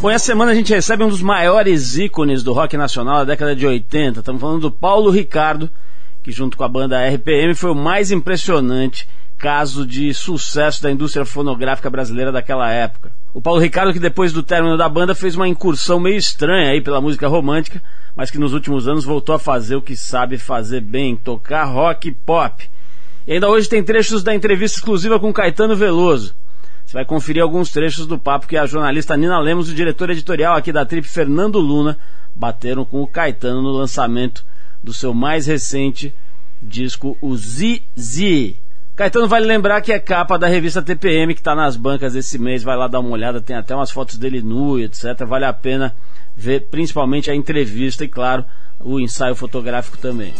Bom, essa semana a gente recebe um dos maiores ícones do rock nacional da década de 80. Estamos falando do Paulo Ricardo, que junto com a banda RPM foi o mais impressionante caso de sucesso da indústria fonográfica brasileira daquela época. O Paulo Ricardo, que depois do término da banda fez uma incursão meio estranha aí pela música romântica, mas que nos últimos anos voltou a fazer o que sabe fazer bem, tocar rock e pop. E ainda hoje tem trechos da entrevista exclusiva com Caetano Veloso. Você vai conferir alguns trechos do papo que a jornalista Nina Lemos e o diretor editorial aqui da Trip, Fernando Luna, bateram com o Caetano no lançamento do seu mais recente disco, o ZZ. Caetano vale lembrar que é capa da revista TPM que está nas bancas esse mês, vai lá dar uma olhada, tem até umas fotos dele nu, etc. Vale a pena ver principalmente a entrevista e, claro, o ensaio fotográfico também.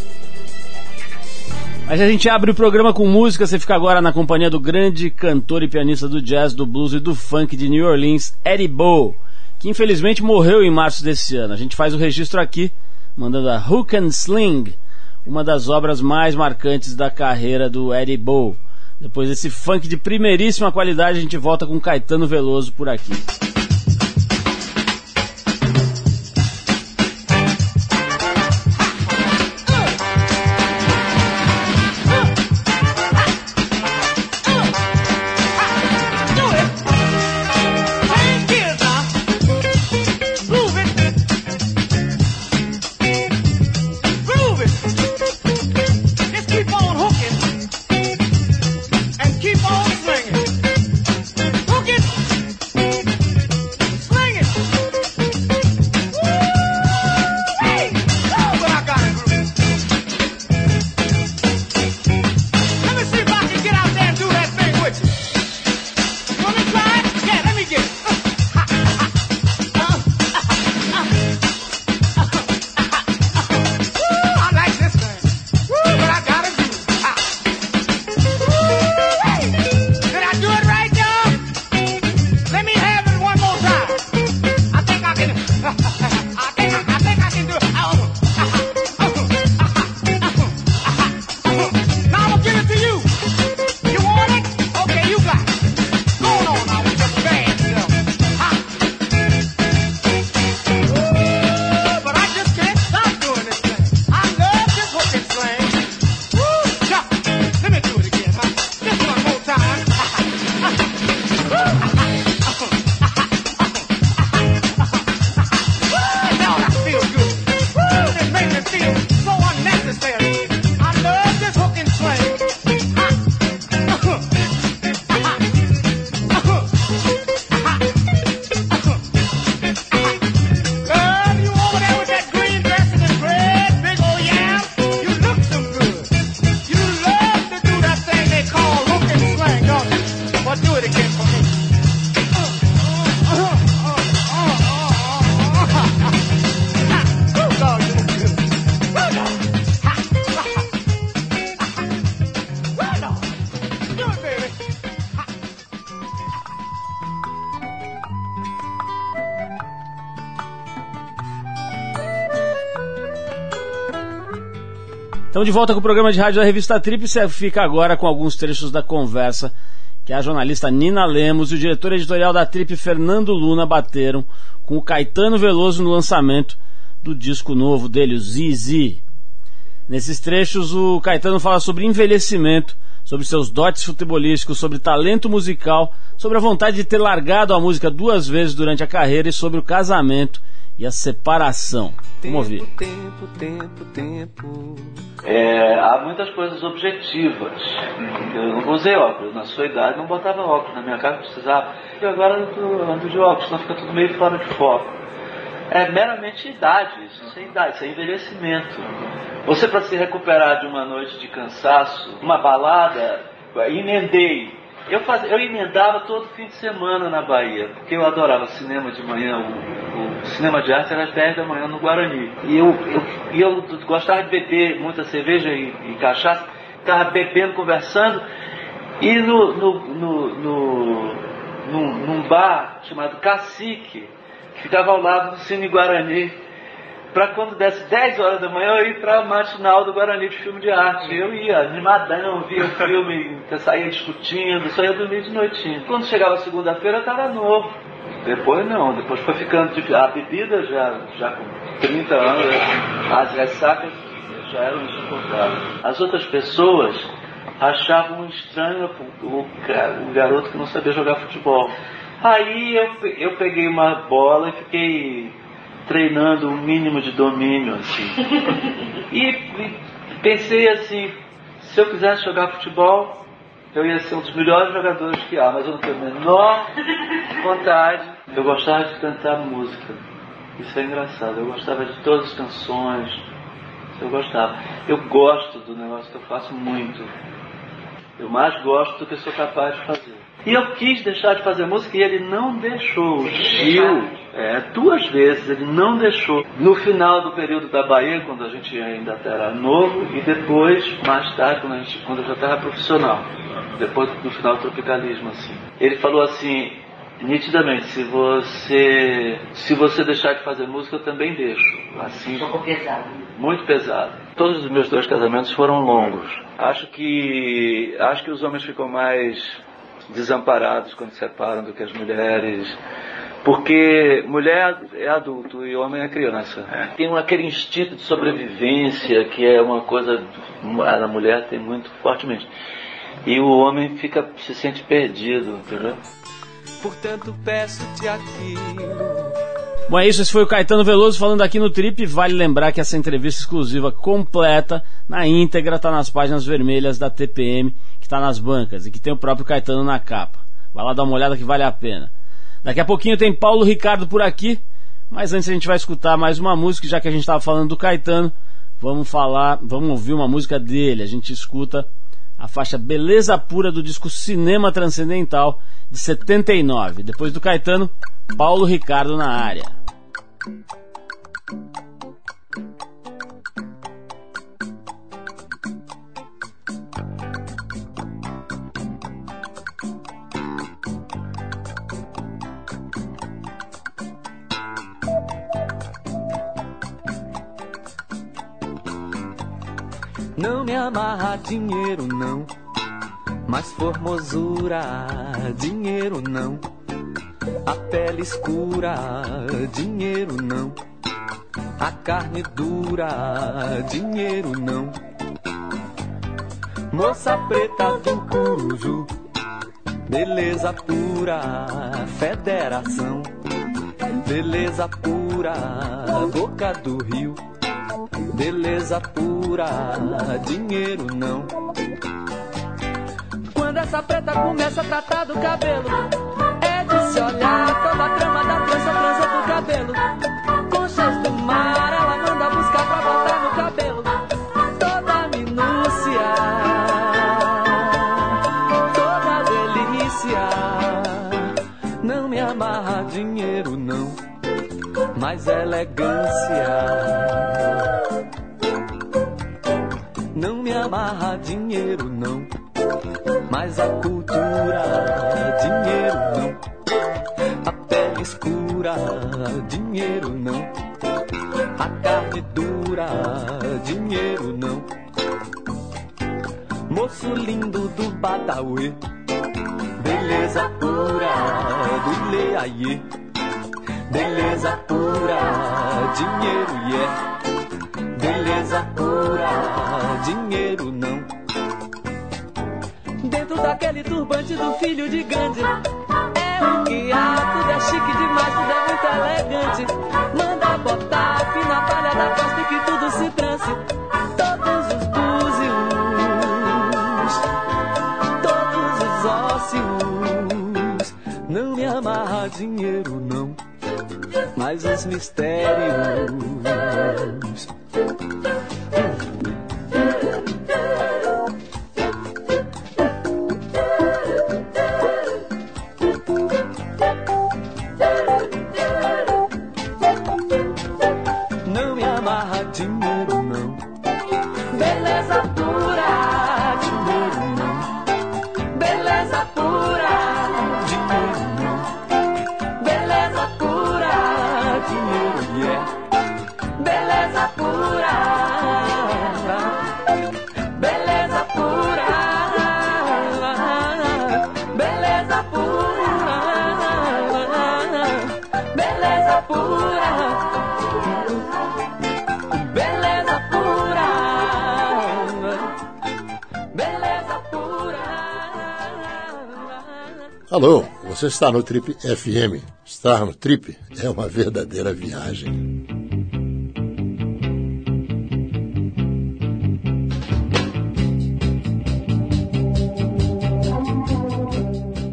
Mas a gente abre o programa com música, você fica agora na companhia do grande cantor e pianista do jazz, do blues e do funk de New Orleans, Eddie Bow, que infelizmente morreu em março desse ano. A gente faz o registro aqui, mandando a Hook and Sling, uma das obras mais marcantes da carreira do Eddie Bow. Depois desse funk de primeiríssima qualidade, a gente volta com Caetano Veloso por aqui. Estamos de volta com o programa de rádio da revista Trip. Você fica agora com alguns trechos da conversa que a jornalista Nina Lemos e o diretor editorial da Trip, Fernando Luna, bateram com o Caetano Veloso no lançamento do disco novo dele, o ZZ. Nesses trechos, o Caetano fala sobre envelhecimento, sobre seus dotes futebolísticos, sobre talento musical, sobre a vontade de ter largado a música duas vezes durante a carreira e sobre o casamento e a separação. Vamos ouvir. Tempo, tempo, tempo. É, há muitas coisas objetivas. Eu não usei óculos. Na sua idade não botava óculos. Na minha casa precisava. E agora eu ando de óculos, senão fica tudo meio fora de foco. É meramente idade, isso, sem idade, isso é envelhecimento. Você para se recuperar de uma noite de cansaço, uma balada, emendei eu, faz, eu emendava todo fim de semana na Bahia, porque eu adorava cinema de manhã, o, o cinema de arte era às 10 da manhã no Guarani. E eu, eu, eu gostava de beber muita cerveja e, e cachaça, estava bebendo, conversando, e no, no, no, no, num, num bar chamado Cacique, que ficava ao lado do Cine Guarani, para quando desse 10 horas da manhã eu para a matinal do Guarani de filme de arte. Eu ia animadão, via o filme, saía discutindo, só ia dormir de noitinho. Quando chegava segunda-feira eu estava novo. Depois não, depois foi ficando de, a bebida já, já com 30 anos, as ressacas já eram insuportáveis. As outras pessoas achavam estranho o, o, o garoto que não sabia jogar futebol. Aí eu, eu peguei uma bola e fiquei treinando o um mínimo de domínio, assim. E, pensei assim, se eu quisesse jogar futebol, eu ia ser um dos melhores jogadores que há, mas eu não tenho a menor vontade. Eu gostava de cantar música. Isso é engraçado. Eu gostava de todas as canções. Eu gostava. Eu gosto do negócio que eu faço muito. Eu mais gosto do que sou capaz de fazer. E eu quis deixar de fazer música e ele não deixou. O Gil, é, duas vezes, ele não deixou. No final do período da Bahia, quando a gente ainda era novo, e depois, mais tarde, quando, a gente, quando eu já estava profissional. Depois do final do tropicalismo, assim. Ele falou assim, nitidamente, se você se você deixar de fazer música, eu também deixo. Assim, Ficou pesado. Muito pesado. Todos os meus dois casamentos foram longos. Acho que acho que os homens ficam mais desamparados quando se separam do que as mulheres. Porque mulher é adulto e homem é criança. Tem aquele instinto de sobrevivência que é uma coisa a mulher tem muito fortemente. E o homem fica se sente perdido, entendeu? Portanto peço-te aquilo. Bom, é isso. Esse foi o Caetano Veloso falando aqui no Trip. Vale lembrar que essa entrevista exclusiva completa, na íntegra, está nas páginas vermelhas da TPM está nas bancas e que tem o próprio Caetano na capa. Vai lá dar uma olhada que vale a pena. Daqui a pouquinho tem Paulo Ricardo por aqui, mas antes a gente vai escutar mais uma música, já que a gente estava falando do Caetano, vamos falar, vamos ouvir uma música dele. A gente escuta a faixa Beleza Pura do disco Cinema Transcendental de 79. Depois do Caetano, Paulo Ricardo na área. Não me amarra dinheiro não, mas formosura, dinheiro não. A pele escura, dinheiro não. A carne dura, dinheiro não. Moça preta do Curuzu, beleza pura, federação. Beleza pura, boca do rio beleza pura, dinheiro não. Quando essa preta começa a tratar do cabelo, olhar toda a trama da trança, trança do cabelo. Conchas do mar, ela manda buscar pra botar no cabelo. Toda minúcia, toda delícia. Não me amarra dinheiro, não, mas elegância não me amarra dinheiro, não. Mas a cultura, dinheiro não. A pele escura, dinheiro não. A carne dura, dinheiro não. Moço lindo do Badawi, beleza pura do Leaie. Beleza pura, dinheiro, yeah beleza pura, dinheiro não. Dentro daquele turbante do filho de Gandhi, é que há, tudo é chique demais, tudo é muito elegante. Manda botar fim na palha da costa que tudo se trance. Todos os búzios, todos os ósseos, não me amarra dinheiro não mas os mistérios Alô, você está no Trip FM. Estar no Trip é uma verdadeira viagem.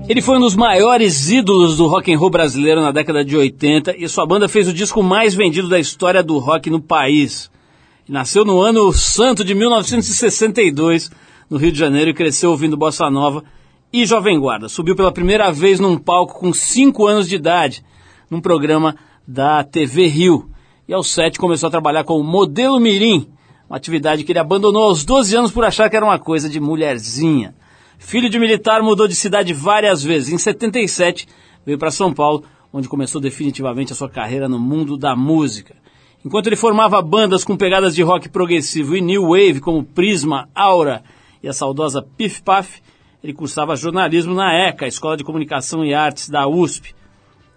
Ele foi um dos maiores ídolos do rock and roll brasileiro na década de 80 e sua banda fez o disco mais vendido da história do rock no país. Nasceu no ano santo de 1962, no Rio de Janeiro, e cresceu ouvindo bossa nova e jovem guarda. Subiu pela primeira vez num palco com 5 anos de idade, num programa da TV Rio. E aos 7 começou a trabalhar como modelo mirim, uma atividade que ele abandonou aos 12 anos por achar que era uma coisa de mulherzinha. Filho de militar, mudou de cidade várias vezes. Em 77, veio para São Paulo, onde começou definitivamente a sua carreira no mundo da música. Enquanto ele formava bandas com pegadas de rock progressivo e new wave, como Prisma, Aura e a saudosa Pif Paf, ele cursava jornalismo na ECA, Escola de Comunicação e Artes da USP.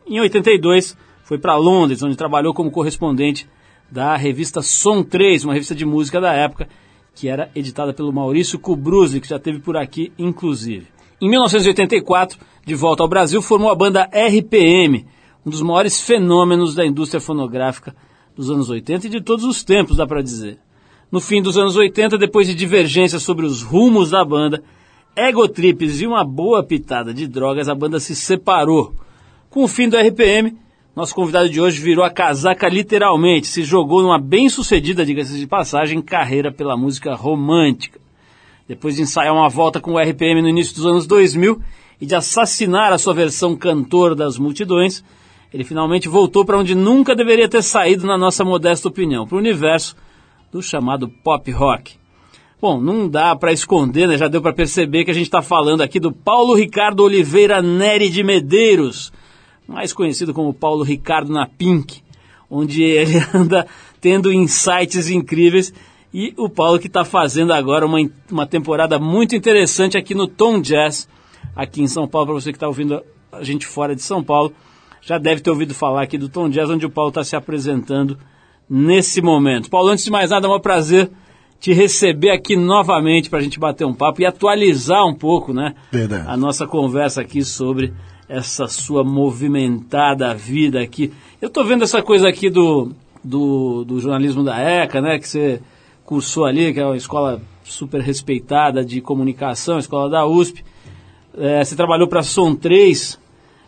Em 82, foi para Londres, onde trabalhou como correspondente da revista Som 3, uma revista de música da época, que era editada pelo Maurício Kubruzzi, que já teve por aqui, inclusive. Em 1984, de volta ao Brasil, formou a banda RPM, um dos maiores fenômenos da indústria fonográfica dos anos 80 e de todos os tempos, dá para dizer. No fim dos anos 80, depois de divergências sobre os rumos da banda, egotrips e uma boa pitada de drogas, a banda se separou. Com o fim do RPM, nosso convidado de hoje virou a casaca literalmente, se jogou numa bem-sucedida, diga-se de passagem, carreira pela música romântica. Depois de ensaiar uma volta com o RPM no início dos anos 2000 e de assassinar a sua versão cantor das multidões, ele finalmente voltou para onde nunca deveria ter saído, na nossa modesta opinião, para o universo do chamado pop rock. Bom, não dá para esconder, né? já deu para perceber que a gente está falando aqui do Paulo Ricardo Oliveira Neri de Medeiros, mais conhecido como Paulo Ricardo na Pink, onde ele anda tendo insights incríveis. E o Paulo que está fazendo agora uma, uma temporada muito interessante aqui no Tom Jazz, aqui em São Paulo, para você que está ouvindo a gente fora de São Paulo, já deve ter ouvido falar aqui do Tom Jazz, onde o Paulo está se apresentando nesse momento. Paulo, antes de mais nada, é um prazer te receber aqui novamente para a gente bater um papo e atualizar um pouco né, Verdade. a nossa conversa aqui sobre essa sua movimentada vida aqui. Eu estou vendo essa coisa aqui do, do, do, jornalismo da ECA, né, que você cursou ali, que é uma escola super respeitada de comunicação, escola da USP. É, você trabalhou para a Som 3.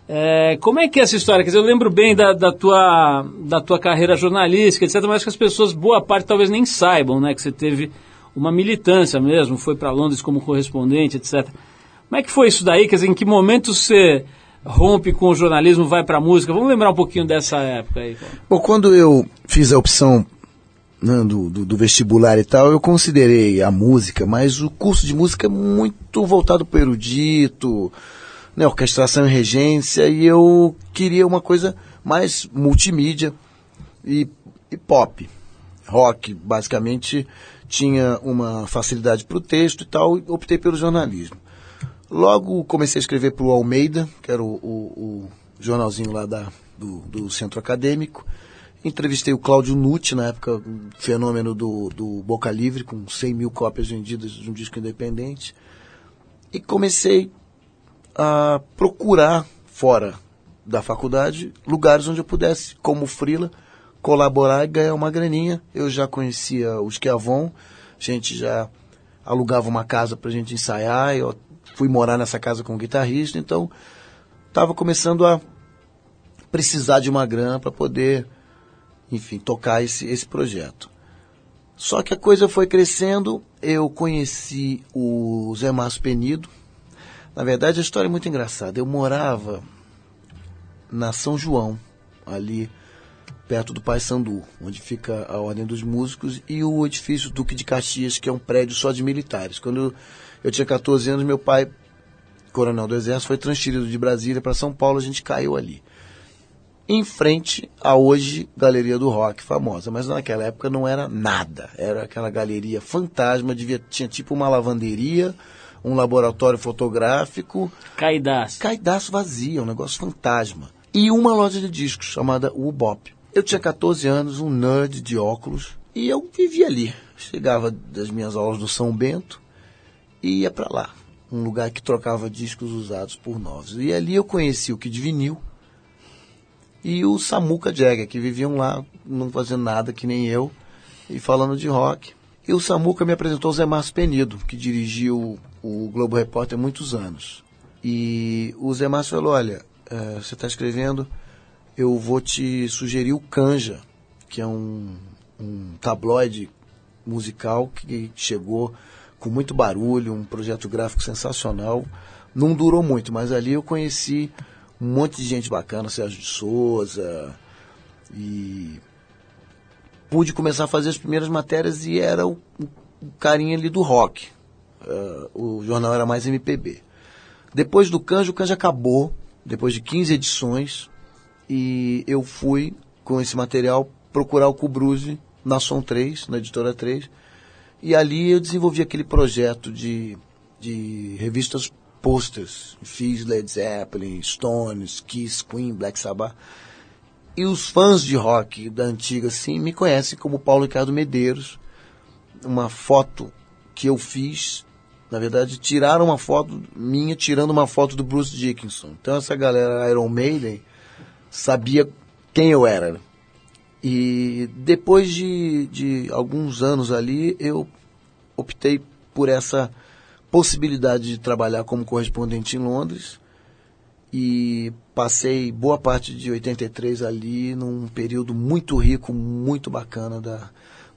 É, como é que é essa história? Quer dizer, eu lembro bem da, da, tua, da tua carreira jornalística, etc., mas que as pessoas, boa parte, talvez nem saibam, né, que você teve uma militância mesmo, foi para Londres como correspondente, etc. Como é que foi isso daí? Quer dizer, em que momento você rompe com o jornalismo, vai para a música. Vamos lembrar um pouquinho dessa época aí. Bom, quando eu fiz a opção né, do, do, do, vestibular e tal, eu considerei a música, mas o curso de música é muito voltado para o erudito, né, orquestração e regência, e eu queria uma coisa mais multimídia e, e pop. Rock, basicamente, tinha uma facilidade para o texto e tal, e optei pelo jornalismo. Logo comecei a escrever para o Almeida, que era o, o, o jornalzinho lá da, do, do, centro acadêmico. Entrevistei o Cláudio Nutti, na época, um fenômeno do, do Boca Livre, com 100 mil cópias vendidas de um disco independente. E comecei a procurar, fora da faculdade, lugares onde eu pudesse, como frila, colaborar e ganhar uma graninha. Eu já conhecia os Avon, a gente já alugava uma casa para gente ensaiar, eu fui morar nessa casa com um guitarrista, então estava começando a precisar de uma grana para poder, enfim, tocar esse, esse projeto. Só que a coisa foi crescendo, eu conheci o Zé Márcio Penido. Na verdade, a história é muito engraçada. Eu morava na São João, ali perto do Pai Sandu, onde fica a Ordem dos Músicos, e o edifício Duque de Caxias, que é um prédio só de militares. Quando eu tinha 14 anos, meu pai, coronel do Exército, foi transferido de Brasília para São Paulo, a gente caiu ali. Em frente a hoje Galeria do Rock, famosa, mas naquela época não era nada. Era aquela galeria fantasma, devia, tinha tipo uma lavanderia, um laboratório fotográfico. Caidaço. Caidaço vazia, um negócio fantasma. e uma loja de discos chamada Ubop. Eu tinha 14 anos, um nerd de óculos, e eu vivia ali. Chegava das minhas aulas do São Bento e ia para lá, um lugar que trocava discos usados por novos. E ali eu conheci o Kid Vinil e o Samuca Jagger, que viviam lá, não fazendo nada que nem eu, e falando de rock. E o Samuca me apresentou o Zé Márcio Penido, que dirigiu o Globo Repórter muitos anos. E o Zé Márcio falou, olha, é, você está escrevendo, eu vou te sugerir o Canja, que é um, um tabloide musical que chegou com muito barulho, um projeto gráfico sensacional. Não durou muito, mas ali eu conheci um monte de gente bacana, Sérgio de Souza, e pude começar a fazer as primeiras matérias e era o, o carinha ali do rock. Uh, o jornal era mais MPB. Depois do Canja, o Canja acabou, depois de 15 edições, e eu fui com esse material procurar o Cubruze na Som 3, na editora 3, e ali eu desenvolvi aquele projeto de, de revistas posters. Fiz Led Zeppelin, Stones, Kiss, Queen, Black Sabbath. E os fãs de rock da antiga, assim, me conhecem como Paulo Ricardo Medeiros. Uma foto que eu fiz, na verdade, tiraram uma foto minha tirando uma foto do Bruce Dickinson. Então essa galera Iron Maiden sabia quem eu era. E depois de, de alguns anos ali, eu optei por essa possibilidade de trabalhar como correspondente em Londres e passei boa parte de 83 ali num período muito rico, muito bacana da,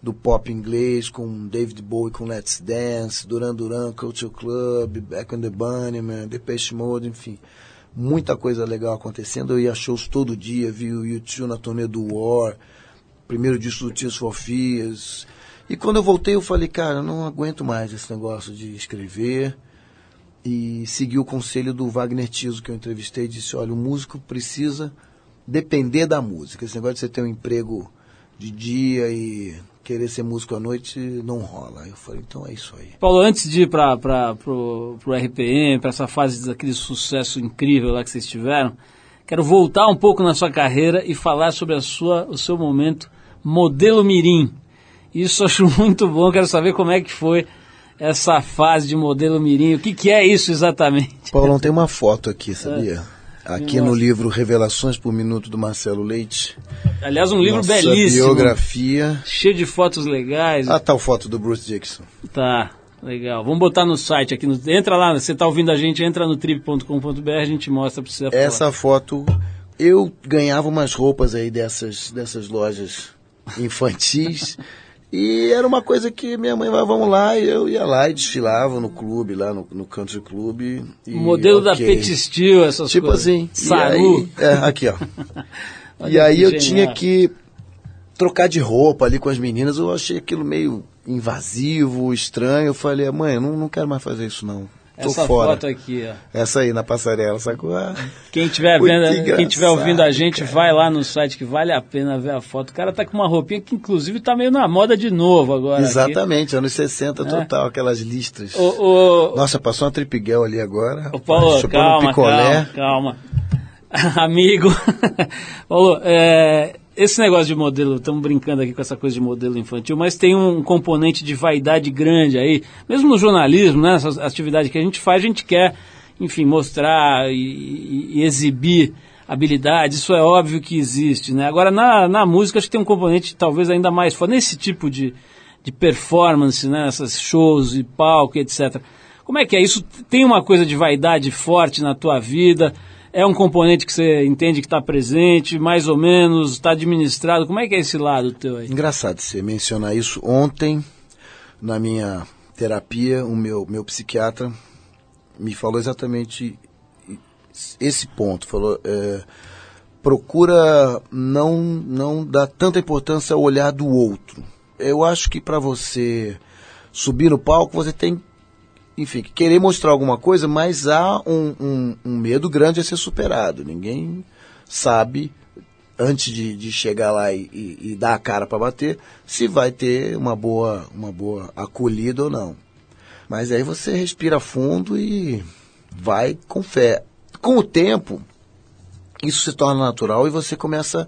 do pop inglês, com David Bowie, com Let's Dance, Duran Duran, Culture Club, Back on the Bunnyman, Depeche Mode, enfim. Muita coisa legal acontecendo. Eu ia shows todo dia, vi o YouTube na turnê do War, primeiro disco do Tears for Fears. E quando eu voltei, eu falei, cara, eu não aguento mais esse negócio de escrever. E segui o conselho do Wagner Tiso, que eu entrevistei, disse, olha, o músico precisa depender da música. Esse negócio de você ter um emprego de dia e querer ser músico à noite não rola. Eu falei, então é isso aí. Paulo, antes de ir para pro, pro RPM, para essa fase daquele sucesso incrível lá que vocês tiveram, quero voltar um pouco na sua carreira e falar sobre a sua, o seu momento modelo mirim. Isso eu acho muito bom, quero saber como é que foi essa fase de modelo mirim. O que, que é isso exatamente? Paulão, tem uma foto aqui, sabia? É. Aqui no livro Revelações por Minuto do Marcelo Leite. Aliás, um livro belíssimo. biografia. Cheio de fotos legais. Ah, tal foto do Bruce Dixon. Tá, legal. Vamos botar no site aqui. No, entra lá, você está ouvindo a gente, entra no trip.com.br, a gente mostra para você a Essa foto, eu ganhava umas roupas aí dessas, dessas lojas infantis. E era uma coisa que minha mãe vai, vamos lá, e eu ia lá e desfilava no clube, lá no, no country club. E, Modelo okay. da Petistil, essas tipo coisas. Tipo assim. Saru. Aí, é, aqui, ó. e aí eu tinha que trocar de roupa ali com as meninas, eu achei aquilo meio invasivo, estranho. Eu falei, mãe, eu não, não quero mais fazer isso não. Essa fora. foto aqui, ó. Essa aí na passarela, sacou? Ah, quem tiver vendo, quem tiver ouvindo a gente, cara. vai lá no site que vale a pena ver a foto. O cara tá com uma roupinha que inclusive tá meio na moda de novo agora. Exatamente, aqui. anos 60 é. total, aquelas listras. O, o... Nossa, passou uma tripiguel ali agora. O Paulo, calma, calma, calma. Amigo. Paulo, é, esse negócio de modelo, estamos brincando aqui com essa coisa de modelo infantil, mas tem um componente de vaidade grande aí, mesmo no jornalismo, né, essa atividade que a gente faz, a gente quer, enfim, mostrar e, e exibir habilidades, isso é óbvio que existe, né? Agora, na, na música, acho que tem um componente talvez ainda mais forte, nesse tipo de, de performance, né, essas shows e palco, etc. Como é que é? Isso tem uma coisa de vaidade forte na tua vida? É um componente que você entende que está presente, mais ou menos, está administrado? Como é que é esse lado teu aí? Engraçado você mencionar isso. Ontem, na minha terapia, o meu, meu psiquiatra me falou exatamente esse ponto. Falou, é, procura não, não dar tanta importância ao olhar do outro. Eu acho que para você subir no palco, você tem enfim, querer mostrar alguma coisa, mas há um, um, um medo grande a ser superado. Ninguém sabe, antes de, de chegar lá e, e, e, dar a cara para bater, se vai ter uma boa, uma boa acolhida ou não. Mas aí você respira fundo e vai com fé. Com o tempo, isso se torna natural e você começa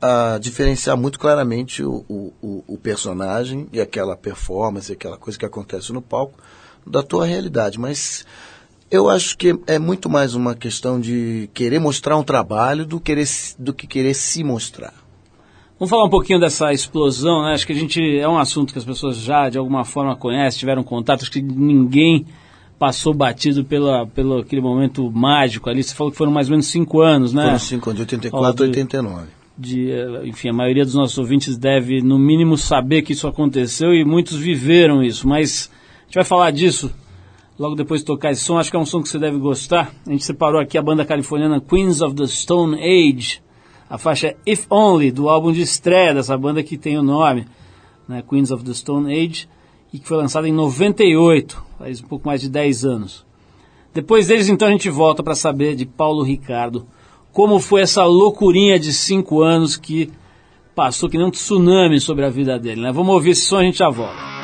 a diferenciar muito claramente o, o, o personagem e aquela performance, aquela coisa que acontece no palco da tua realidade. Mas eu acho que é muito mais uma questão de querer mostrar um trabalho do, querer, do que querer se mostrar. Vamos falar um pouquinho dessa explosão, né? Acho que a gente é um assunto que as pessoas já de alguma forma conhecem, tiveram contato, acho que ninguém passou batido pela, pelo aquele momento mágico ali. Você falou que foram mais ou menos cinco anos, né? Foram cinco anos, de 84 a 89. De, eh, enfim, a maioria dos nossos ouvintes deve, no mínimo, saber que isso aconteceu e muitos viveram isso. Mas gente vai falar disso logo depois de tocar esse som. Acho que é um som que você deve gostar. A gente separou aqui a banda californiana Queens of the Stone Age, a faixa If Only, do álbum de estreia dessa banda que tem o nome, né, Queens of the Stone Age, e que foi lançada em 98, faz um pouco mais de 10 anos. Depois deles, então, a gente volta para saber de Paulo Ricardo como foi essa loucurinha de 5 anos que passou que nem um tsunami sobre a vida dele. Né? Vamos ouvir esse som a gente já volta.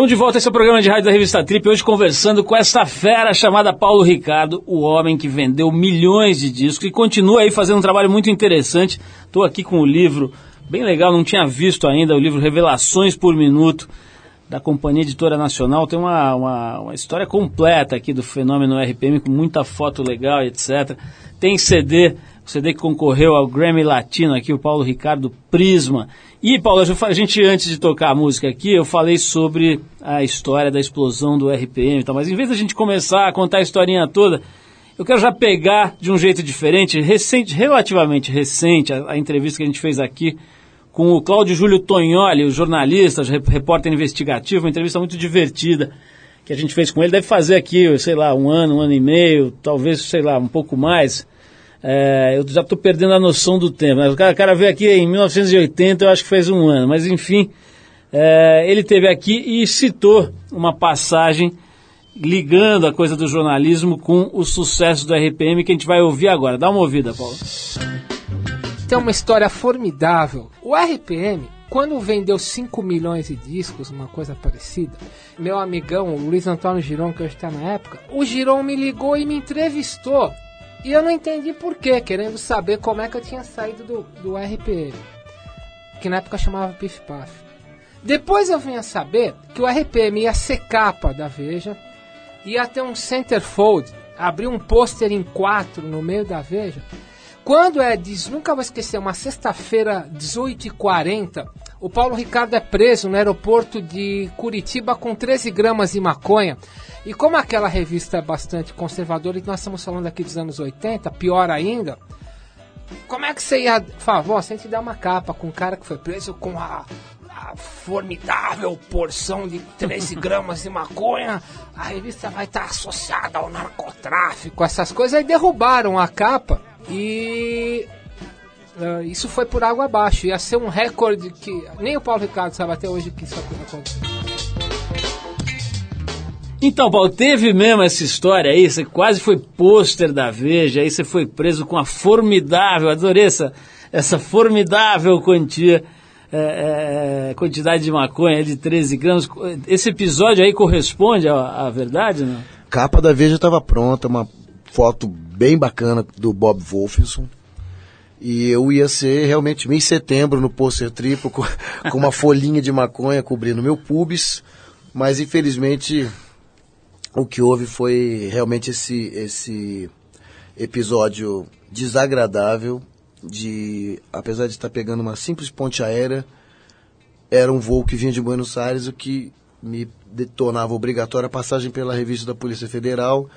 Estamos de volta, esse é o programa de rádio da revista Trip, hoje conversando com essa fera chamada Paulo Ricardo, o homem que vendeu milhões de discos e continua aí fazendo um trabalho muito interessante. Estou aqui com o livro, bem legal, não tinha visto ainda, o livro Revelações por Minuto, da Companhia Editora Nacional. Tem uma, uma, uma história completa aqui do fenômeno RPM, com muita foto legal, etc. Tem CD, CD que concorreu ao Grammy Latino aqui, o Paulo Ricardo Prisma. E, Paulo, a gente, antes de tocar a música aqui, eu falei sobre a história da explosão do RPM e tal, mas em vez da gente começar a contar a historinha toda, eu quero já pegar de um jeito diferente, recente, relativamente recente, a, a entrevista que a gente fez aqui com o Cláudio Júlio Tognoli, o jornalista, repórter investigativo, uma entrevista muito divertida que a gente fez com ele. Deve fazer aqui, sei lá, um ano, um ano e meio, talvez, sei lá, um pouco mais. É, eu já estou perdendo a noção do tempo. O cara, cara, veio aqui em 1980, eu acho que fez um ano, mas enfim, é, ele teve aqui e citou uma passagem ligando a coisa do jornalismo com o sucesso do RPM que a gente vai ouvir agora. Dá uma ouvida, Paulo. Tem uma história formidável. O RPM, quando vendeu 5 milhões de discos, uma coisa parecida, meu amigão, o Luiz Antônio Giron, que hoje está na época, o Giron me ligou e me entrevistou e eu não entendi por quê, querendo saber como é que eu tinha saído do, do RPM, que na época chamava Pif Paf. Depois eu vim a saber que o RPM ia ser capa da Veja, ia ter um centerfold, abrir um pôster em quatro no meio da Veja. Quando é, diz, nunca vou esquecer, uma sexta-feira, 18h40, o Paulo Ricardo é preso no aeroporto de Curitiba com 13 gramas de maconha. E como aquela revista é bastante conservadora, e nós estamos falando aqui dos anos 80, pior ainda, como é que você ia. Favor, se a gente der uma capa com um cara que foi preso com a, a formidável porção de 13 gramas de maconha, a revista vai estar associada ao narcotráfico, essas coisas, aí derrubaram a capa e. Uh, isso foi por água abaixo. Ia ser um recorde que nem o Paulo Ricardo sabe até hoje que isso aconteceu. Então, Paulo, teve mesmo essa história aí, você quase foi pôster da Veja, aí você foi preso com a formidável, adorei essa, essa formidável quantia, é, é, quantidade de maconha de 13 gramas. Esse episódio aí corresponde à, à verdade, não? Capa da Veja estava pronta, uma foto bem bacana do Bob Wolfson. E eu ia ser realmente em setembro no pôster triplo com, com uma folhinha de maconha cobrindo meu pubis, mas infelizmente o que houve foi realmente esse, esse episódio desagradável de, apesar de estar pegando uma simples ponte aérea, era um voo que vinha de Buenos Aires, o que me detonava obrigatória a passagem pela revista da Polícia Federal.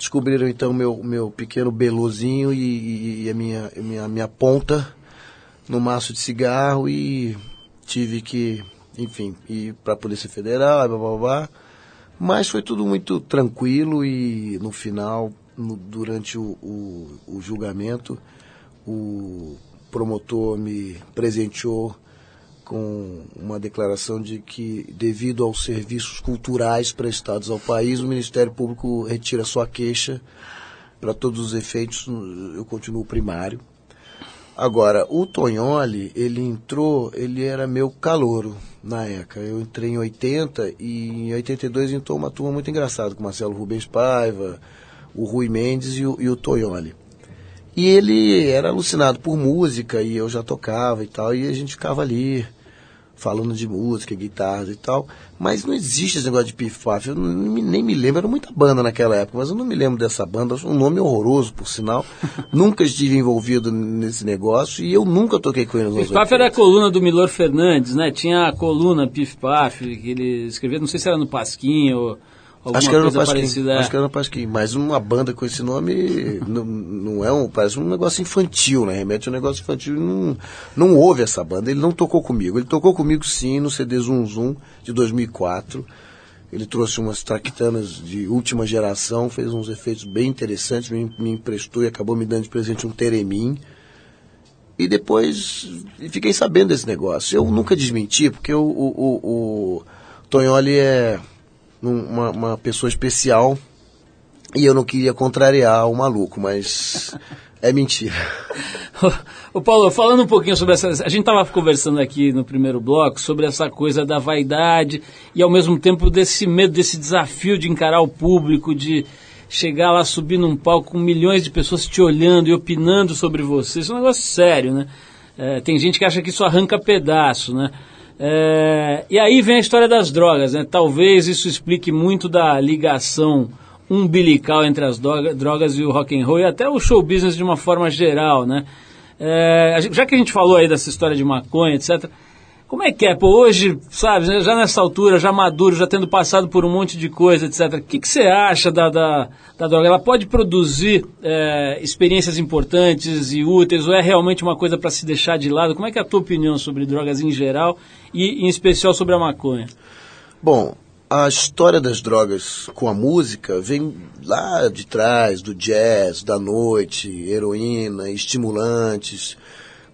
Descobriram então meu, meu pequeno belozinho e, e a minha, minha, minha ponta no maço de cigarro e tive que, enfim, ir para a Polícia Federal, blá blá blá. Mas foi tudo muito tranquilo e no final, no, durante o, o, o julgamento, o promotor me presenteou com uma declaração de que, devido aos serviços culturais prestados ao país, o Ministério Público retira sua queixa. Para todos os efeitos, eu continuo primário. Agora, o Tonholi, ele entrou, ele era meu calouro na ECA. Eu entrei em 80 e em 82 entrou uma turma muito engraçada, com Marcelo Rubens Paiva, o Rui Mendes e o, e o Tonholi. E ele era alucinado por música e eu já tocava e tal, e a gente ficava ali falando de música, guitarras e tal. Mas não existe esse negócio de pif-paf. Eu nem me lembro, era muita banda naquela época, mas eu não me lembro dessa banda. Um nome horroroso, por sinal. nunca estive envolvido nesse negócio e eu nunca toquei com ele nos Pif-paf era a coluna do Milor Fernandes, né? Tinha a coluna Pif-paf, que ele escrevia, não sei se era no Pasquim ou acho que era no Pasquim, Acho que era no Pasquim. Mas uma banda com esse nome não, não é um. Parece um negócio infantil, né? Remete a um negócio infantil. Não, não houve essa banda. Ele não tocou comigo. Ele tocou comigo sim no CD Zum Zum de 2004. Ele trouxe umas traquitanas de última geração, fez uns efeitos bem interessantes, me, me emprestou e acabou me dando de presente um Teremim. E depois fiquei sabendo desse negócio. Eu nunca desmenti, porque o, o, o, o Tonholi é uma, uma pessoa especial e eu não queria contrariar o maluco, mas é mentira. o Paulo, falando um pouquinho sobre essa. A gente estava conversando aqui no primeiro bloco sobre essa coisa da vaidade e ao mesmo tempo desse medo, desse desafio de encarar o público, de chegar lá, subir num palco com milhões de pessoas te olhando e opinando sobre você. Isso é um negócio sério, né? É, tem gente que acha que isso arranca pedaço, né? É, e aí vem a história das drogas, né? Talvez isso explique muito da ligação umbilical entre as drogas e o rock and roll e até o show business de uma forma geral, né? É, já que a gente falou aí dessa história de maconha, etc., como é que é? Pô, hoje, sabe, já nessa altura, já maduro, já tendo passado por um monte de coisa, etc. O que, que você acha da, da, da droga? Ela pode produzir é, experiências importantes e úteis ou é realmente uma coisa para se deixar de lado? Como é que é a tua opinião sobre drogas em geral e em especial sobre a maconha? Bom, a história das drogas com a música vem lá de trás, do jazz, da noite, heroína, estimulantes,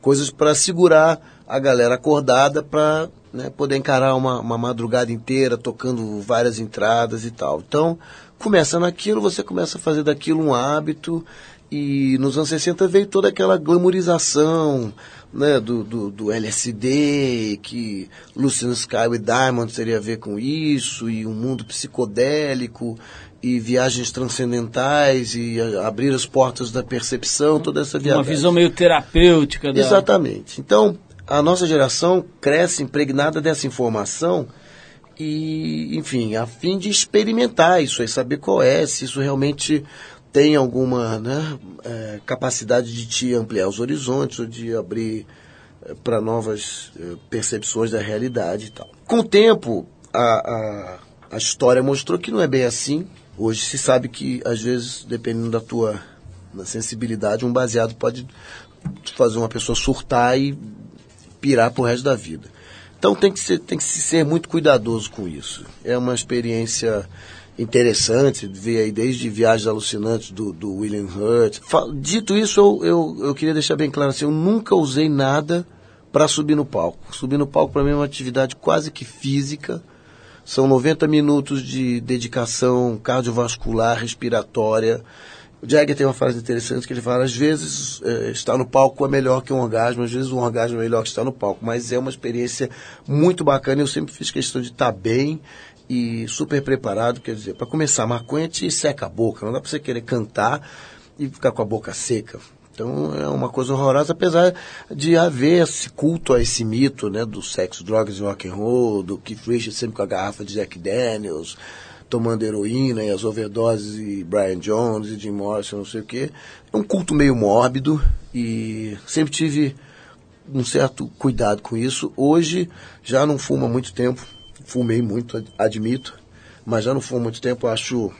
coisas para segurar a galera acordada para né, poder encarar uma, uma madrugada inteira tocando várias entradas e tal. Então, começa naquilo, você começa a fazer daquilo um hábito e nos anos 60 veio toda aquela glamorização né, do, do, do, LSD, que Lucian Sky with Diamond teria a ver com isso, e um mundo psicodélico, e viagens transcendentais, e abrir as portas da percepção, toda essa viagem. Uma visão meio terapêutica. Da... Exatamente. Então, a nossa geração cresce impregnada dessa informação e, enfim, a fim de experimentar isso aí, saber qual é, se isso realmente tem alguma né, é, capacidade de te ampliar os horizontes ou de abrir é, para novas é, percepções da realidade e tal. Com o tempo, a, a, a história mostrou que não é bem assim. Hoje se sabe que, às vezes, dependendo da tua da sensibilidade, um baseado pode fazer uma pessoa surtar e pirar pro resto da vida. Então tem que, ser, tem que se ser muito cuidadoso com isso. É uma experiência interessante, ver aí desde Viagens Alucinantes do, do William Hurt. Dito isso, eu, eu, eu queria deixar bem claro assim, eu nunca usei nada para subir no palco. Subir no palco para mim é uma atividade quase que física. São 90 minutos de dedicação cardiovascular, respiratória. O Jagger tem uma frase interessante que ele fala: às vezes é, estar no palco é melhor que um orgasmo, às vezes um orgasmo é melhor que estar no palco, mas é uma experiência muito bacana. Eu sempre fiz questão de estar bem e super preparado. Quer dizer, para começar, maconha te seca a boca, não dá para você querer cantar e ficar com a boca seca. Então é uma coisa horrorosa, apesar de haver esse culto a esse mito, né, do sexo, drogas e rock and roll, do Keith Richards sempre com a garrafa de Jack Daniels, tomando heroína e as overdoses e Brian Jones e Jim Morrison, não sei o quê. É um culto meio mórbido e sempre tive um certo cuidado com isso. Hoje já não fumo há muito tempo, fumei muito, admito, mas já não fumo há muito tempo, acho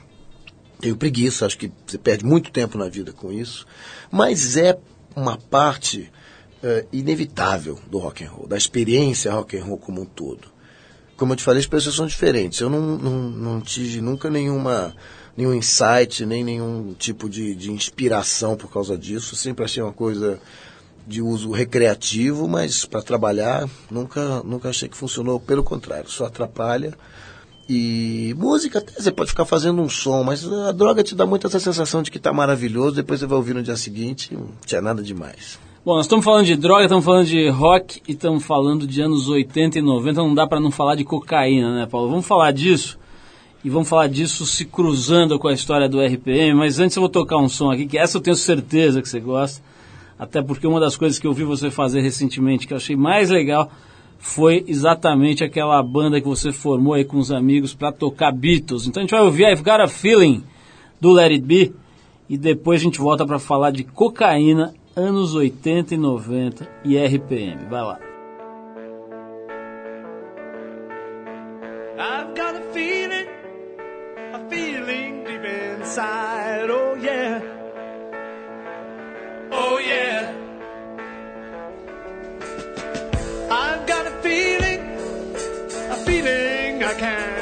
tenho preguiça, acho que você perde muito tempo na vida com isso, mas é uma parte é, inevitável do rock and roll, da experiência rock and roll como um todo como eu te falei, as pessoas são diferentes. Eu não, não, não tive nunca nenhuma, nenhum insight, nem nenhum tipo de, de inspiração por causa disso. sempre achei uma coisa de uso recreativo, mas para trabalhar nunca, nunca achei que funcionou. Pelo contrário, só atrapalha. E música, até você pode ficar fazendo um som, mas a droga te dá muito essa sensação de que está maravilhoso, depois você vai ouvir no dia seguinte, não tinha nada demais. Bom, nós estamos falando de droga, estamos falando de rock e estamos falando de anos 80 e 90. Não dá para não falar de cocaína, né, Paulo? Vamos falar disso e vamos falar disso se cruzando com a história do RPM. Mas antes eu vou tocar um som aqui, que essa eu tenho certeza que você gosta. Até porque uma das coisas que eu vi você fazer recentemente que eu achei mais legal foi exatamente aquela banda que você formou aí com os amigos para tocar Beatles. Então a gente vai ouvir I've Got a Feeling do Let It Be e depois a gente volta para falar de cocaína anos 80 e 90 e RPM. Vai lá. I've got a feeling, a feeling deep inside, oh yeah, oh yeah. I've got a feeling, a feeling I can't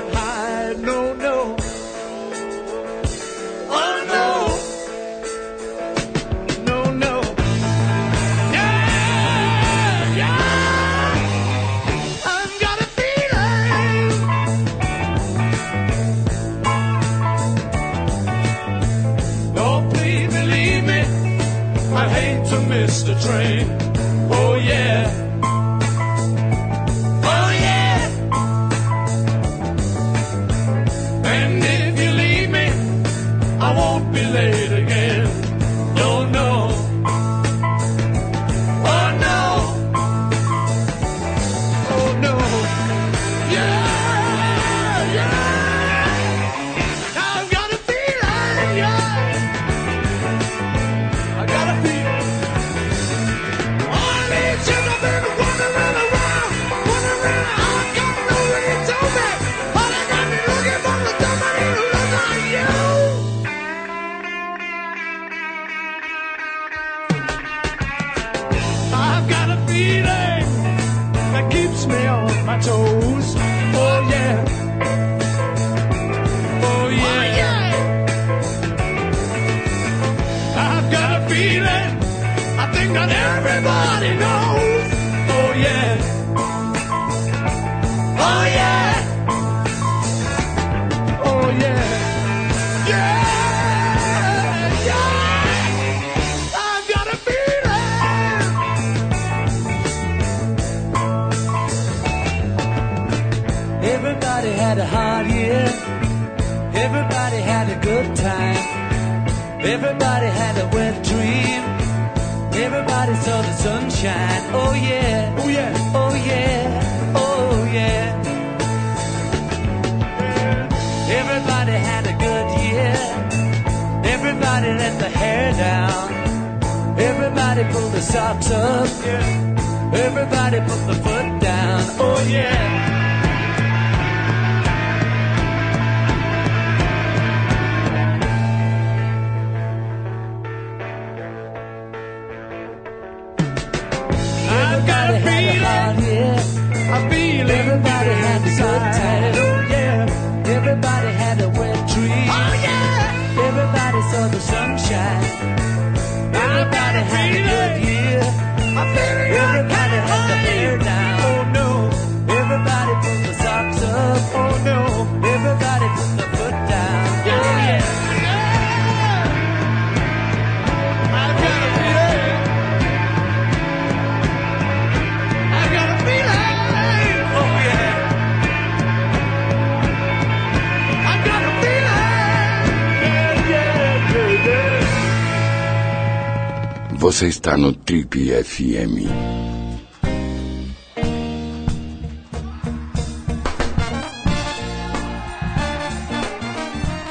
Você está no Trip FM.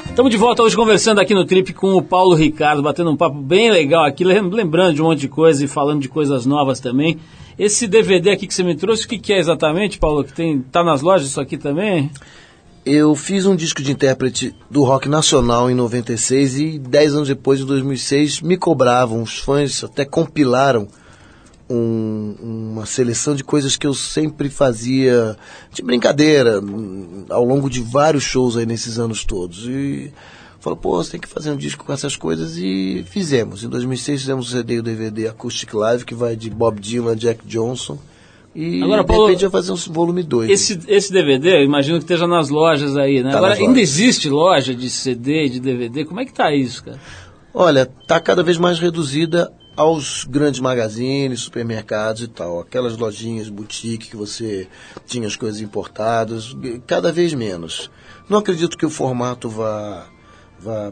Estamos de volta hoje conversando aqui no Trip com o Paulo Ricardo, batendo um papo bem legal aqui, lem- lembrando de um monte de coisa e falando de coisas novas também. Esse DVD aqui que você me trouxe, o que, que é exatamente, Paulo? Que tem, tá nas lojas isso aqui também? Eu fiz um disco de intérprete do rock nacional em 96 e 10 anos depois, em 2006, me cobravam. Os fãs até compilaram um- uma seleção de coisas que eu sempre fazia de brincadeira hum, ao longo de vários shows aí nesses anos todos. E falou, pô, você tem que fazer um disco com essas coisas e fizemos. Em 2006 fizemos o CD e o DVD Acoustic Live, que vai de Bob Dylan, Jack Johnson. E Agora, de Paulo, repente vai fazer um volume 2. Esse, esse DVD, eu imagino que esteja nas lojas aí, né? Tá Agora, ainda existe loja de CD, de DVD? Como é que tá isso, cara? Olha, está cada vez mais reduzida aos grandes magazines, supermercados e tal. Aquelas lojinhas boutique que você tinha as coisas importadas, cada vez menos. Não acredito que o formato vá, vá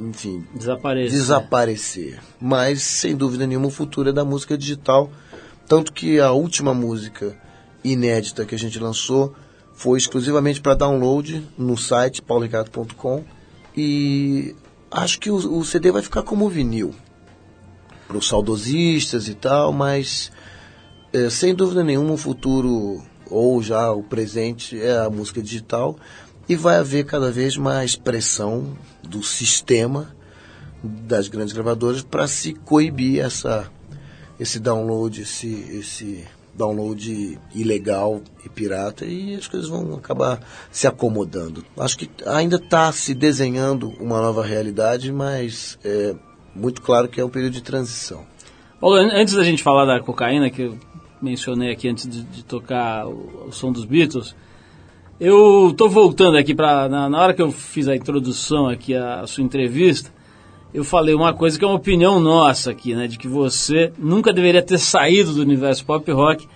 enfim, Desaparece. desaparecer. Mas, sem dúvida nenhuma, o futuro é da música digital. Tanto que a última música inédita que a gente lançou foi exclusivamente para download no site paulricardo.com e acho que o, o CD vai ficar como vinil para os saudosistas e tal, mas é, sem dúvida nenhuma o futuro ou já o presente é a música digital e vai haver cada vez mais pressão do sistema das grandes gravadoras para se coibir essa esse download, esse, esse download ilegal e pirata e as coisas vão acabar se acomodando. Acho que ainda está se desenhando uma nova realidade, mas é muito claro que é um período de transição. Paulo, an- antes da gente falar da cocaína, que eu mencionei aqui antes de, de tocar o, o som dos Beatles, eu tô voltando aqui para na, na hora que eu fiz a introdução aqui à sua entrevista, eu falei uma coisa que é uma opinião nossa aqui, né, de que você nunca deveria ter saído do universo pop rock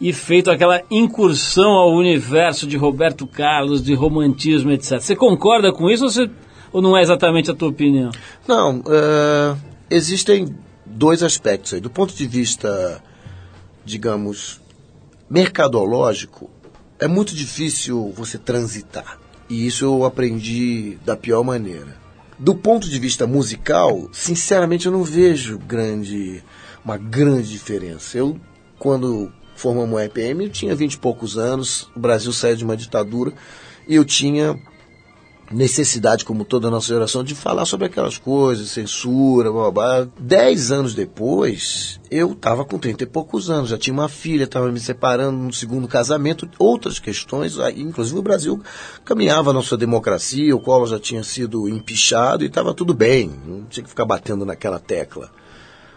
e feito aquela incursão ao universo de Roberto Carlos, de romantismo, etc. Você concorda com isso ou, você, ou não é exatamente a tua opinião? Não, é, existem dois aspectos aí. Do ponto de vista, digamos, mercadológico, é muito difícil você transitar. E isso eu aprendi da pior maneira. Do ponto de vista musical, sinceramente eu não vejo grande, uma grande diferença. Eu, quando formamos o EPM, eu tinha vinte e poucos anos, o Brasil saiu de uma ditadura e eu tinha necessidade, como toda a nossa geração, de falar sobre aquelas coisas, censura, blá, blá. Dez anos depois, eu estava com trinta e poucos anos, já tinha uma filha, estava me separando no segundo casamento, outras questões, inclusive o Brasil caminhava na sua democracia, o Collor já tinha sido empichado e estava tudo bem, não tinha que ficar batendo naquela tecla.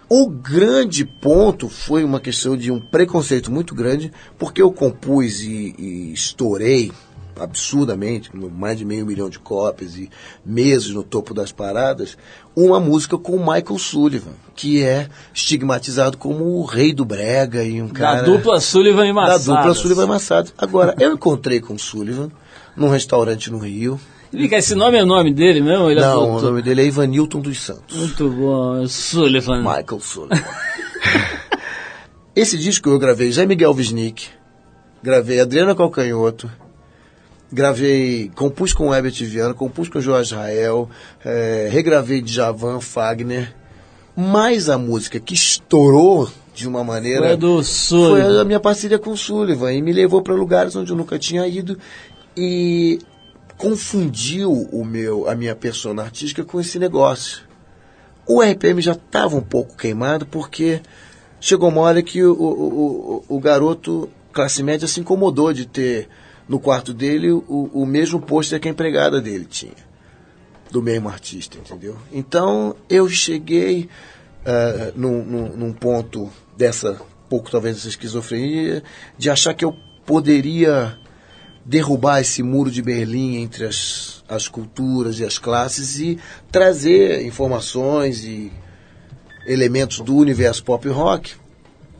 O grande ponto foi uma questão de um preconceito muito grande, porque eu compus e, e estourei absurdamente, com mais de meio milhão de cópias e meses no topo das paradas, uma música com o Michael Sullivan, que é estigmatizado como o rei do brega e um cara... Da dupla Sullivan e Massadas. Da dupla Sullivan e Massadas. Agora, eu encontrei com o Sullivan num restaurante no Rio, esse nome é o nome dele mesmo? Ele não, apontou? o nome dele é Ivanilton dos Santos. Muito bom, Sullivan. Michael Sullivan. esse disco eu gravei Zé Miguel Wisnik, gravei Adriana Calcanhoto, gravei, compus com o Herbert Viana, compus com o João Israel, é, regravei Djavan, Fagner, mas a música que estourou de uma maneira... Foi a do Sullivan. Foi a minha parceria com o Sullivan, e me levou para lugares onde eu nunca tinha ido, e confundiu o meu, a minha persona artística com esse negócio. O RPM já estava um pouco queimado porque chegou uma hora que o, o, o, o garoto classe média se incomodou de ter no quarto dele o, o mesmo pôster que a empregada dele tinha, do mesmo artista, entendeu? Então eu cheguei uh, num, num, num ponto dessa, pouco talvez essa esquizofrenia, de achar que eu poderia derrubar esse muro de Berlim entre as, as culturas e as classes e trazer informações e elementos do universo pop rock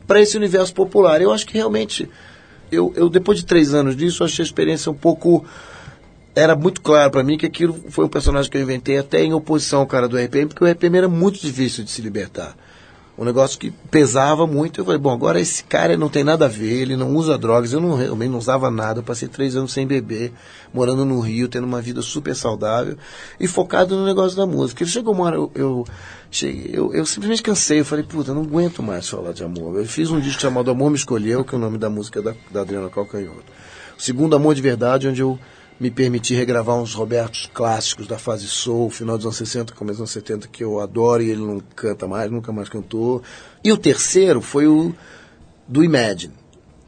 para esse universo popular. Eu acho que realmente, eu, eu depois de três anos disso, achei a experiência um pouco. Era muito claro para mim que aquilo foi um personagem que eu inventei até em oposição ao cara do RPM, porque o RPM era muito difícil de se libertar um negócio que pesava muito. Eu falei, bom, agora esse cara não tem nada a ver, ele não usa drogas, eu não, realmente não usava nada, eu passei três anos sem beber, morando no Rio, tendo uma vida super saudável e focado no negócio da música. E chegou uma hora, eu, eu, cheguei, eu, eu simplesmente cansei, eu falei, puta, não aguento mais falar de amor. Eu fiz um disco chamado Amor Me Escolheu, que é o nome da música da, da Adriana Calcanhoto. O segundo Amor de Verdade, onde eu me permitir regravar uns Robertos clássicos da fase soul, final dos anos 60, começo dos anos 70, que eu adoro e ele não canta mais, nunca mais cantou. E o terceiro foi o do Imagine.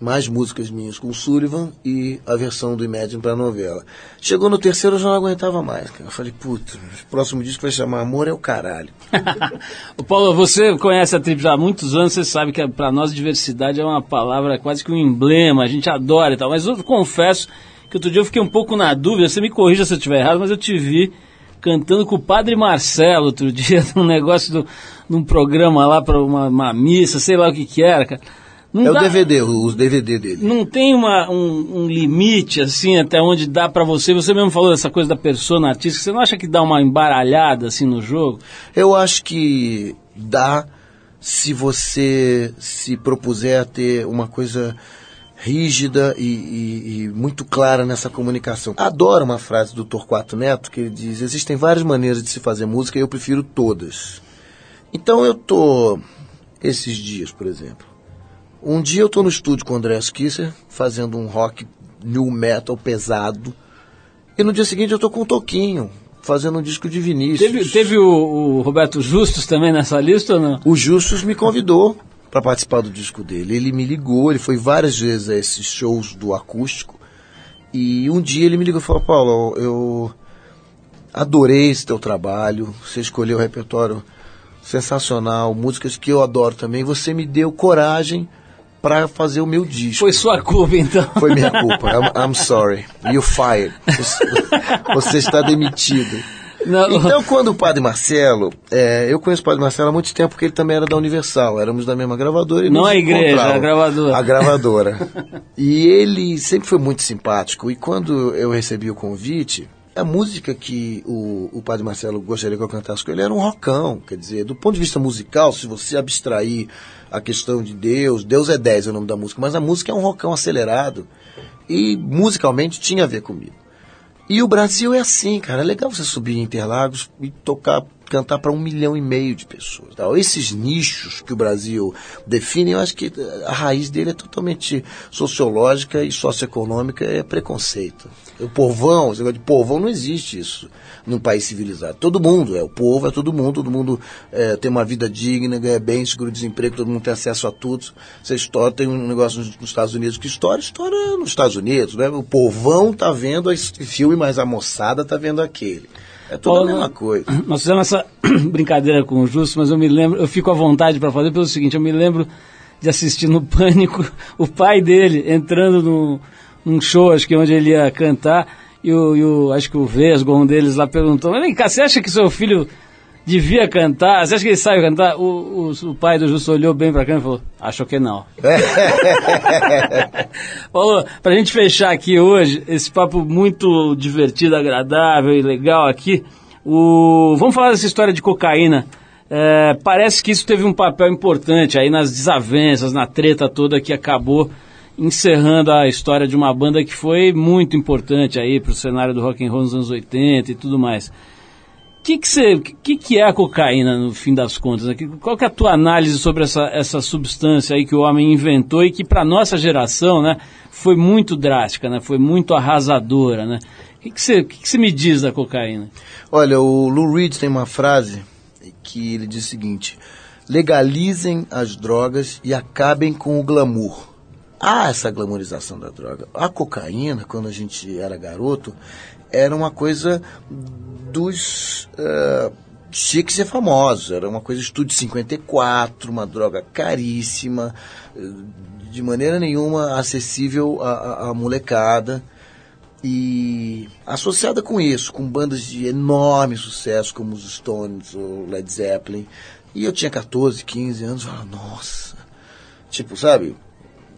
Mais músicas minhas com o Sullivan e a versão do Imagine para a novela. Chegou no terceiro eu já não aguentava mais. Cara. Eu falei, puta, o próximo disco vai chamar Amor é o Caralho. o Paulo, você conhece a Trip há muitos anos, você sabe que para nós diversidade é uma palavra quase que um emblema, a gente adora e tal. Mas eu confesso que outro dia eu fiquei um pouco na dúvida, você me corrija se eu estiver errado, mas eu te vi cantando com o Padre Marcelo outro dia, num negócio, do, num programa lá para uma, uma, missa, sei lá o que que era, cara. Não é dá, o DVD, os DVD dele. Não tem uma, um, um limite, assim, até onde dá para você, você mesmo falou dessa coisa da persona artística, você não acha que dá uma embaralhada, assim, no jogo? Eu acho que dá se você se propuser a ter uma coisa rígida e, e, e, muito clara nessa comunicação. Adoro uma frase do Torquato Neto que ele diz: existem várias maneiras de se fazer música e eu prefiro todas. Então eu tô esses dias, por exemplo. Um dia eu tô no estúdio com o André Kisser fazendo um rock new metal pesado. E no dia seguinte eu tô com o Toquinho, fazendo um disco de Vinícius. Teve, teve o, o Roberto Justus também nessa lista ou não? O Justus me convidou para participar do disco dele. Ele me ligou, ele foi várias vezes a esses shows do acústico. E um dia ele me ligou e falou: Paulo, eu adorei esse teu trabalho. Você escolheu um repertório sensacional, músicas que eu adoro também. Você me deu coragem para fazer o meu disco. Foi sua culpa, então. Foi minha culpa. I'm, I'm sorry. You fired. Você está demitido. Não. Então, quando o Padre Marcelo, é, eu conheço o Padre Marcelo há muito tempo, porque ele também era da Universal, éramos da mesma gravadora. E Não a igreja, a gravadora. A gravadora. e ele sempre foi muito simpático, e quando eu recebi o convite, a música que o, o Padre Marcelo gostaria que eu cantasse com ele era um rockão, quer dizer, do ponto de vista musical, se você abstrair a questão de Deus, Deus é 10 é o nome da música, mas a música é um rockão acelerado, e musicalmente tinha a ver comigo. E o Brasil é assim, cara. É legal você subir em Interlagos e tocar, cantar para um milhão e meio de pessoas. Tá? Esses nichos que o Brasil define, eu acho que a raiz dele é totalmente sociológica e socioeconômica, é preconceito. O povão, esse negócio de povão, não existe isso num país civilizado. Todo mundo, é o povo, é todo mundo, todo mundo é, tem uma vida digna, ganha bem, seguro-desemprego, todo mundo tem acesso a tudo. Você estoura, tem um negócio nos, nos Estados Unidos que estoura, estoura nos Estados Unidos, né? O povão tá vendo esse filme, mas a moçada tá vendo aquele. É toda a mesma coisa. Nós fizemos essa brincadeira com o Justo, mas eu me lembro, eu fico à vontade para fazer pelo seguinte, eu me lembro de assistir no Pânico o pai dele entrando no, num show, acho que onde ele ia cantar, e o, e o acho que o Vesgo, um deles lá perguntou, mas vem cá, você acha que seu filho devia cantar? Você acha que ele sabe cantar? O, o, o pai do Justo olhou bem pra câmera e falou, acho que não. Falou, pra gente fechar aqui hoje, esse papo muito divertido, agradável e legal aqui, o, vamos falar dessa história de cocaína. É, parece que isso teve um papel importante aí nas desavenças, na treta toda que acabou encerrando a história de uma banda que foi muito importante aí para o cenário do rock and roll nos anos 80 e tudo mais. O que que, que, que é a cocaína no fim das contas? Qual que é a tua análise sobre essa, essa substância aí que o homem inventou e que para nossa geração, né, foi muito drástica, né, foi muito arrasadora? O que que você, que que você me diz da cocaína? Olha, o Lou Reed tem uma frase que ele diz o seguinte: legalizem as drogas e acabem com o glamour. Há essa glamorização da droga. A cocaína, quando a gente era garoto, era uma coisa dos uh, chiques e famosos. Era uma coisa Estúdio 54, uma droga caríssima, de maneira nenhuma acessível à, à molecada. E associada com isso, com bandas de enorme sucesso, como os Stones ou Led Zeppelin. E eu tinha 14, 15 anos, eu falava, nossa. Tipo, sabe?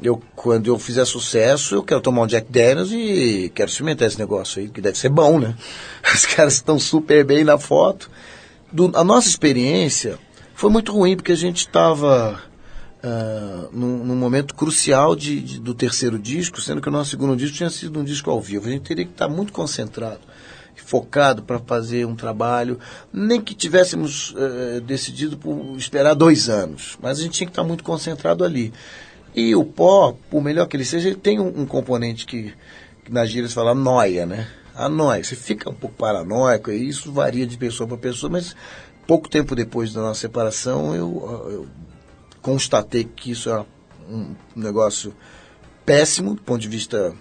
Eu, quando eu fizer sucesso, eu quero tomar um Jack Daniels e quero experimentar esse negócio aí, que deve ser bom, né? Os caras estão super bem na foto. Do, a nossa experiência foi muito ruim, porque a gente estava uh, num, num, momento crucial de, de, do terceiro disco, sendo que o nosso segundo disco tinha sido um disco ao vivo. A gente teria que estar muito concentrado, focado para fazer um trabalho, nem que tivéssemos uh, decidido por esperar dois anos, mas a gente tinha que estar muito concentrado ali. E o pó, por melhor que ele seja, ele tem um, um componente que, que nas gírias fala noia, né? A noia. Você fica um pouco paranoico, e isso varia de pessoa para pessoa, mas pouco tempo depois da nossa separação, eu, eu constatei que isso é um negócio péssimo do ponto de vista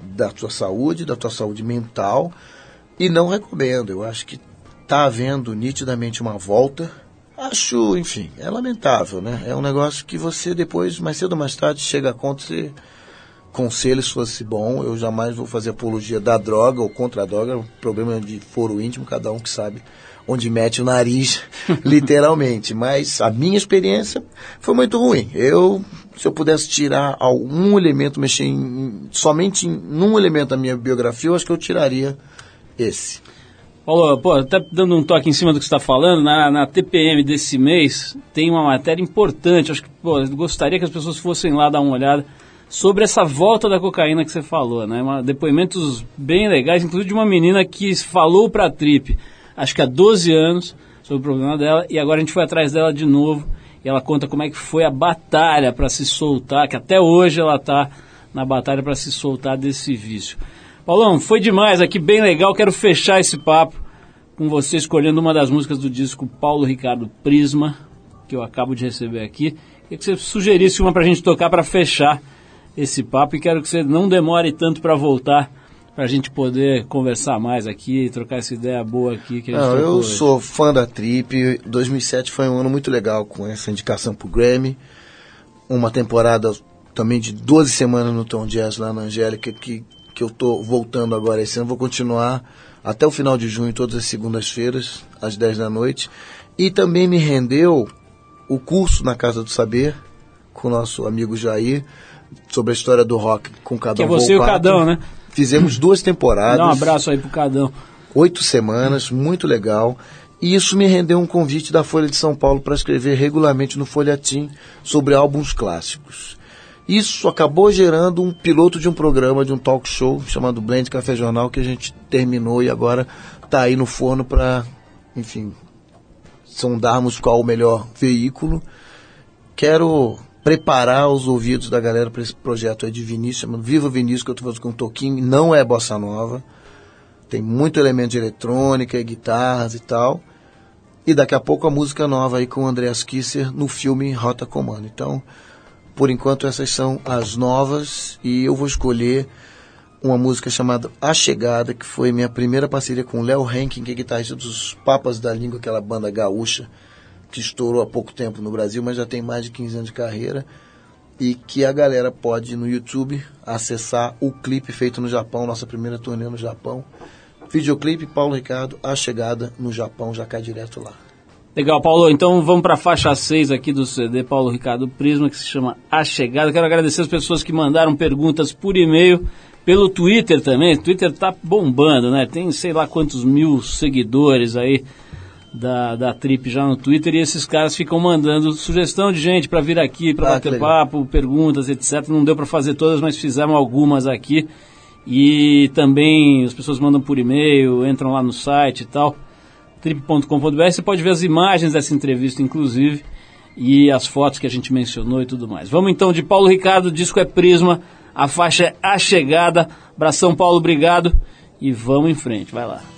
da tua saúde, da tua saúde mental, e não recomendo. Eu acho que está havendo nitidamente uma volta Acho, enfim, é lamentável, né? É um negócio que você depois, mais cedo ou mais tarde, chega a conta e conselho se fosse bom. Eu jamais vou fazer apologia da droga ou contra a droga. O problema de foro íntimo, cada um que sabe onde mete o nariz, literalmente. Mas a minha experiência foi muito ruim. Eu, se eu pudesse tirar algum elemento, mexer em, somente em um elemento da minha biografia, eu acho que eu tiraria esse. Paulo, pô, até dando um toque em cima do que você está falando, na, na, TPM desse mês tem uma matéria importante, acho que pô, gostaria que as pessoas fossem lá dar uma olhada sobre essa volta da cocaína que você falou, né? Uma, depoimentos bem legais, inclusive de uma menina que falou para a Trip, acho que há 12 anos, sobre o problema dela, e agora a gente foi atrás dela de novo, e ela conta como é que foi a batalha para se soltar, que até hoje ela está na batalha para se soltar desse vício. Paulão, foi demais aqui, bem legal. Quero fechar esse papo com você escolhendo uma das músicas do disco Paulo Ricardo Prisma, que eu acabo de receber aqui. Queria que você sugerisse uma para a gente tocar para fechar esse papo e quero que você não demore tanto para voltar para a gente poder conversar mais aqui, trocar essa ideia boa aqui que a gente Não, eu hoje. sou fã da Trip. 2007 foi um ano muito legal com essa indicação pro Grammy. Uma temporada também de 12 semanas no Tom Jazz lá na Angélica que que eu estou voltando agora esse ano, vou continuar até o final de junho, todas as segundas-feiras, às 10 da noite. E também me rendeu o curso na Casa do Saber, com o nosso amigo Jair, sobre a história do rock com Cadão Que é você Volpato. e o Cadão, né? Fizemos duas temporadas. Dá um abraço aí pro Cadão. Oito semanas, muito legal. E isso me rendeu um convite da Folha de São Paulo para escrever regularmente no Folhetim sobre álbuns clássicos. Isso acabou gerando um piloto de um programa, de um talk show chamado Blend Café Jornal, que a gente terminou e agora está aí no forno para, enfim, sondarmos qual o melhor veículo. Quero preparar os ouvidos da galera para esse projeto aí de Vinícius, chamado Viva Vinícius, que eu estou fazendo com o Toquinho, não é bossa nova. Tem muito elemento de eletrônica, guitarras e tal. E daqui a pouco a música nova aí com o Andreas Kisser no filme Rota Comando. Então, por enquanto, essas são as novas e eu vou escolher uma música chamada A Chegada, que foi minha primeira parceria com Léo Henkin, que é guitarrista dos Papas da Língua, aquela banda gaúcha, que estourou há pouco tempo no Brasil, mas já tem mais de 15 anos de carreira. E que a galera pode no YouTube acessar o clipe feito no Japão, nossa primeira turnê no Japão. Videoclipe Paulo Ricardo, A Chegada no Japão, já cai direto lá. Legal, Paulo. Então vamos para a faixa 6 aqui do CD Paulo Ricardo Prisma, que se chama A Chegada. Quero agradecer as pessoas que mandaram perguntas por e-mail, pelo Twitter também. O Twitter tá bombando, né? Tem sei lá quantos mil seguidores aí da, da Trip já no Twitter e esses caras ficam mandando sugestão de gente para vir aqui, para Ah, bater papo, perguntas, etc. Não deu para fazer todas, mas fizemos algumas aqui. E também as pessoas mandam por e-mail, entram lá no site e tal trip.com.br. Você pode ver as imagens dessa entrevista, inclusive, e as fotos que a gente mencionou e tudo mais. Vamos então de Paulo Ricardo, disco é Prisma, a faixa é A Chegada. Abração, Paulo, obrigado. E vamos em frente, vai lá.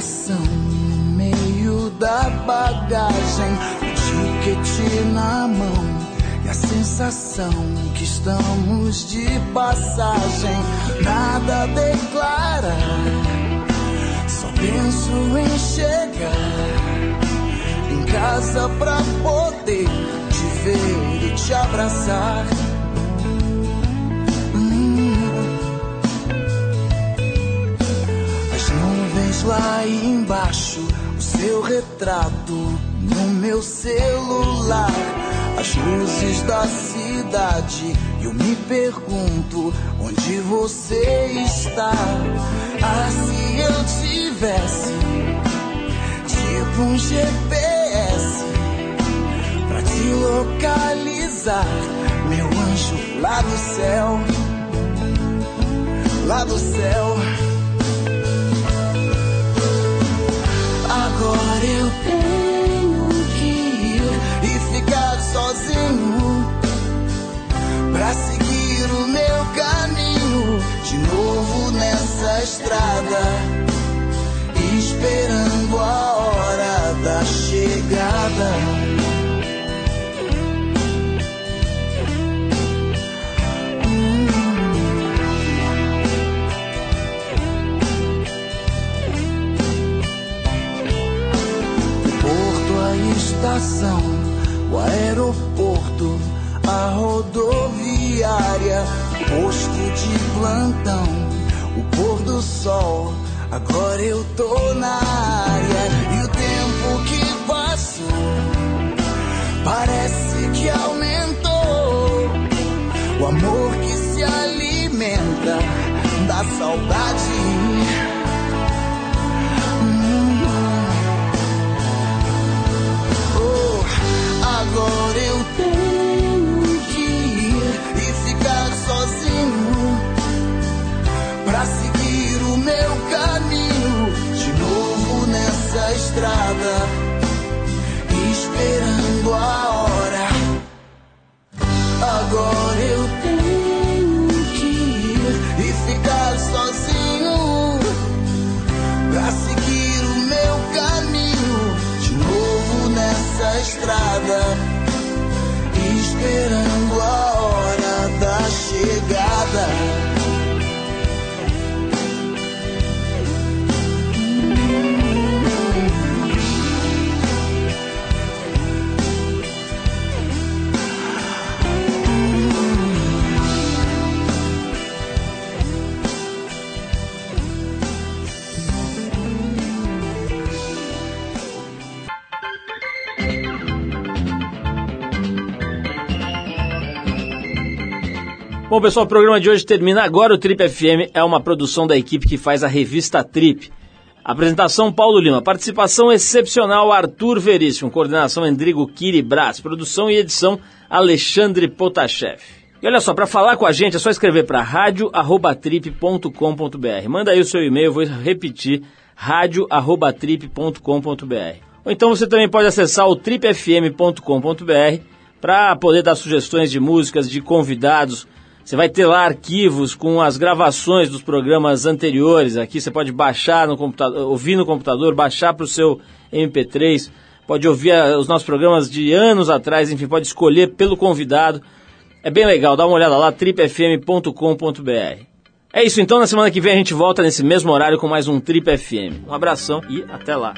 Coração no meio da bagagem, o ticket na mão e a sensação que estamos de passagem. Nada declara, só penso em chegar em casa pra poder te ver e te abraçar. Nuvens lá embaixo, o seu retrato no meu celular. As luzes da cidade, eu me pergunto onde você está. Ah, se eu tivesse tipo um GPS pra te localizar, meu anjo lá do céu, lá do céu. Agora eu tenho que ir e ficar sozinho pra seguir o meu caminho de novo nessa estrada, esperando a hora da chegada. Estação, o aeroporto, a rodoviária, o posto de plantão, o pôr do sol. Agora eu tô na área e o tempo que passou parece que aumentou. O amor que se alimenta da saudade. Bom, pessoal, o programa de hoje termina agora. O Trip FM é uma produção da equipe que faz a revista Trip. Apresentação Paulo Lima, participação excepcional Arthur Veríssimo, coordenação Endrigo Kiri Brás, produção e edição Alexandre Potashev. E olha só, para falar com a gente é só escrever para radio@trip.com.br. Manda aí o seu e-mail, vou repetir, radio@trip.com.br. Ou então você também pode acessar o tripfm.com.br para poder dar sugestões de músicas, de convidados, Você vai ter lá arquivos com as gravações dos programas anteriores. Aqui você pode baixar no computador, ouvir no computador, baixar para o seu MP3. Pode ouvir ah, os nossos programas de anos atrás, enfim, pode escolher pelo convidado. É bem legal, dá uma olhada lá, tripfm.com.br. É isso então, na semana que vem a gente volta nesse mesmo horário com mais um Trip FM. Um abração e até lá.